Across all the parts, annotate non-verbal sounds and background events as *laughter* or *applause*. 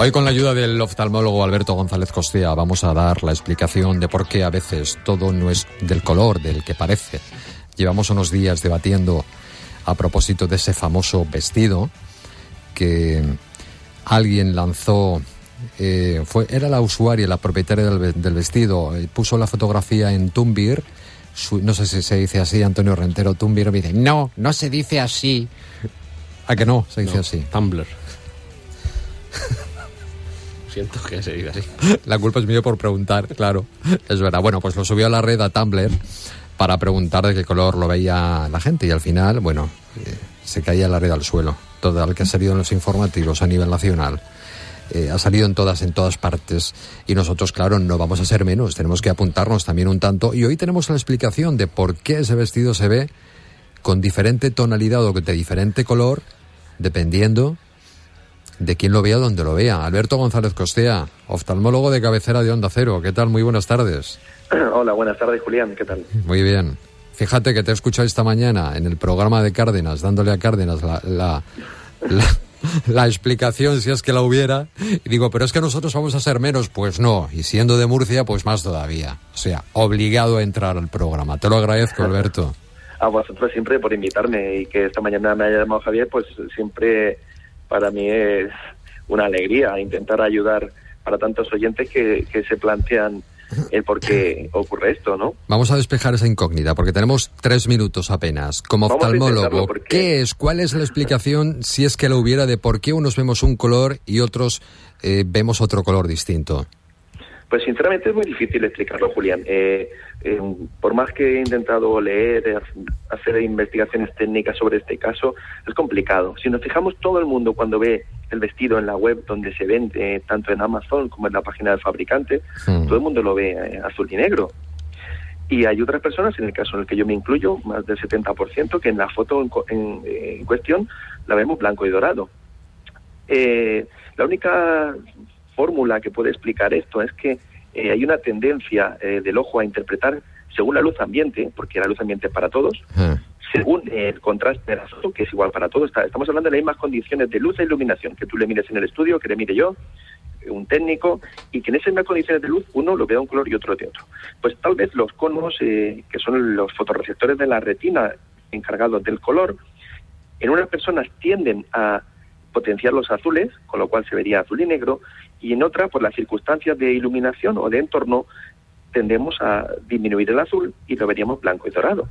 Hoy con la ayuda del oftalmólogo Alberto González Costea vamos a dar la explicación de por qué a veces todo no es del color del que parece. Llevamos unos días debatiendo a propósito de ese famoso vestido que alguien lanzó eh, fue, era la usuaria, la propietaria del, vestido, eh, puso la fotografía en Tumbir, no sé si se dice así, Antonio Rentero, Tumbir me dice, no, no se dice así. ¿A que no? Se dice así. Tumblr. Siento que se dice así. La culpa es mía por preguntar, claro. Es verdad. Bueno, pues lo subió a la red a Tumblr para preguntar de qué color lo veía la gente y al final, bueno, eh, se caía la red al suelo. Todo el que ha salido en los informativos a nivel nacional. Eh, ha salido en todas, en todas partes. Y nosotros, claro, no vamos a ser menos, tenemos que apuntarnos también un tanto. Y hoy tenemos la explicación de por qué ese vestido se ve con diferente tonalidad o de diferente color, dependiendo de quién lo vea, donde lo vea. Alberto González Costea, oftalmólogo de cabecera de Onda Cero. ¿Qué tal? Muy buenas tardes. *clears throat* Hola, buenas tardes, Julián. ¿Qué tal? Muy bien. Fíjate que te he escuchado esta mañana en el programa de Cárdenas, dándole a Cárdenas la *laughs* la explicación si es que la hubiera. Y digo, pero es que nosotros vamos a ser menos. Pues no, y siendo de Murcia, pues más todavía. O sea, obligado a entrar al programa. Te lo agradezco, Alberto. *laughs* A vosotros siempre por invitarme y que esta mañana me haya llamado Javier, pues siempre para mí es una alegría intentar ayudar para tantos oyentes que, que se plantean el por qué ocurre esto, ¿no? Vamos a despejar esa incógnita, porque tenemos tres minutos apenas. Como oftalmólogo, ¿qué es? ¿Cuál es la explicación, si es que lo hubiera, de por qué unos vemos un color y otros eh, vemos otro color distinto? Pues sinceramente es muy difícil explicarlo, Julián. Eh, eh, por más que he intentado leer, hacer investigaciones técnicas sobre este caso, es complicado. Si nos fijamos, todo el mundo cuando ve el vestido en la web donde se vende, tanto en Amazon como en la página del fabricante, hmm. todo el mundo lo ve eh, azul y negro. Y hay otras personas, en el caso en el que yo me incluyo, más del 70%, que en la foto en, cuestión la vemos blanco y dorado. la única fórmula que puede explicar esto es que eh, hay una tendencia eh, del ojo a interpretar según la luz ambiente, porque la luz ambiente es para todos, ah. según el contraste del azul, que es igual para todos. estamos hablando de las mismas condiciones de luz e iluminación, que tú le mires en el estudio, que le mire yo, un técnico, y que en esas mismas condiciones de luz uno lo vea un color y otro de otro. Pues tal vez los conos, eh, que son los fotorreceptores de la retina encargados del color, en unas personas tienden a potenciar los azules, con lo cual se vería azul y negro, y en otra, por las circunstancias de iluminación o de entorno, tendemos a disminuir el azul y lo veríamos blanco y dorado.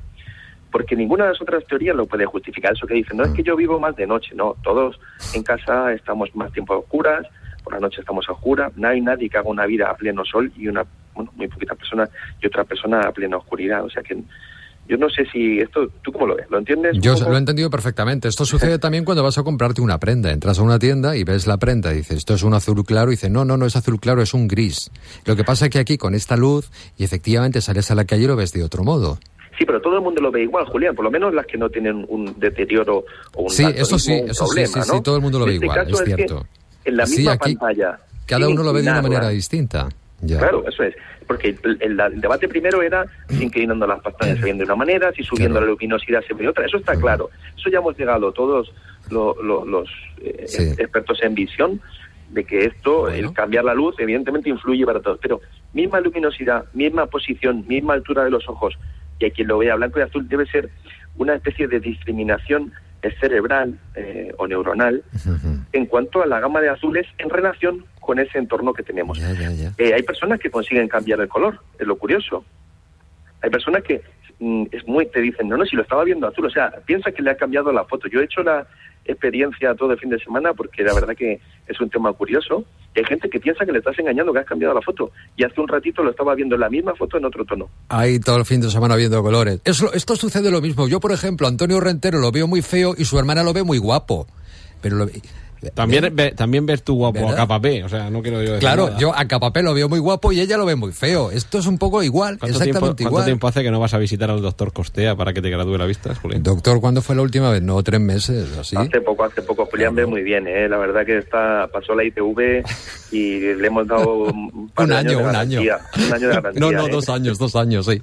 Porque ninguna de las otras teorías lo puede justificar. Eso que dicen, no es que yo vivo más de noche, no, todos en casa estamos más tiempo a oscuras, por la noche estamos a oscuras, no hay nadie que haga una vida a pleno sol y una, bueno, muy poquitas personas y otra persona a plena oscuridad. O sea que yo no sé si esto, ¿tú cómo lo ves? ¿Lo entiendes? Yo lo he entendido perfectamente. Esto sucede *laughs* también cuando vas a comprarte una prenda. Entras a una tienda y ves la prenda y dices, esto es un azul claro. Y dices, no, no, no es azul claro, es un gris. Lo que pasa es que aquí con esta luz y efectivamente sales a la calle y lo ves de otro modo. Sí, pero todo el mundo lo ve igual, Julián, por lo menos las que no tienen un deterioro o un Sí, eso sí, eso sí, sí, todo el mundo lo ve este igual, es cierto. en la misma pantalla. Cada uno lo ve de una manera distinta. Claro, eso es. Porque el, debate primero era si inclinando las pantallas se ven de una manera, si subiendo la luminosidad se ve de otra. Eso está claro. Eso ya hemos llegado todos los eh, expertos en visión de que esto, el cambiar la luz, evidentemente influye para todos. Pero misma luminosidad, misma posición, misma altura de los ojos, y a quien lo vea blanco y azul debe ser una especie de discriminación cerebral eh, o neuronal en cuanto a la gama de azules en relación con ese entorno que tenemos. Eh, hay personas que consiguen cambiar el color, es lo curioso. Hay personas que mm, es muy te dicen, no, no, si lo estaba viendo azul, o sea, piensa que le ha cambiado la foto. Yo he hecho la experiencia todo el fin de semana porque la verdad que es un tema curioso. hay gente que piensa que le estás engañando, que has cambiado la foto. Y hace un ratito lo estaba viendo la misma foto en otro tono. Ahí todo el fin de semana viendo colores. esto sucede lo mismo. Yo, por ejemplo, Antonio Rentero lo veo muy feo y su hermana lo ve muy guapo. Pero lo, también, también ves tú guapo a Capapé, o sea, no quiero yo decir Claro, yo a Capapé lo veo muy guapo y ella lo ve muy feo. Esto es un poco igual, exactamente tiempo, igual. ¿Cuánto tiempo hace que no vas a visitar al doctor Costea para que te gradúe la vista, Julián? Doctor, ¿cuándo fue la última vez? No, tres meses, así. Hace poco, hace poco. Julián ve muy bien, ¿eh? La verdad que está pasó la ITV y le hemos dado *laughs* un, año, un año. Un año de *laughs* garantía. no, no, ¿eh? dos años, dos años, sí.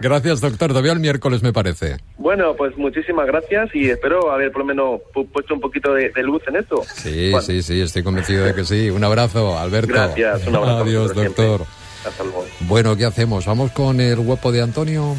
Gracias, doctor. Te veo el miércoles, me parece. Bueno, pues muchísimas gracias y espero haber por lo menos puesto un poquito de luz en esto. Sí, sí, sí, estoy convencido de que sí. Un abrazo, Alberto. Gracias, un abrazo. Adiós, doctor. Hasta luego. Bueno, ¿qué hacemos? ¿Vamos con el guapo de Antonio?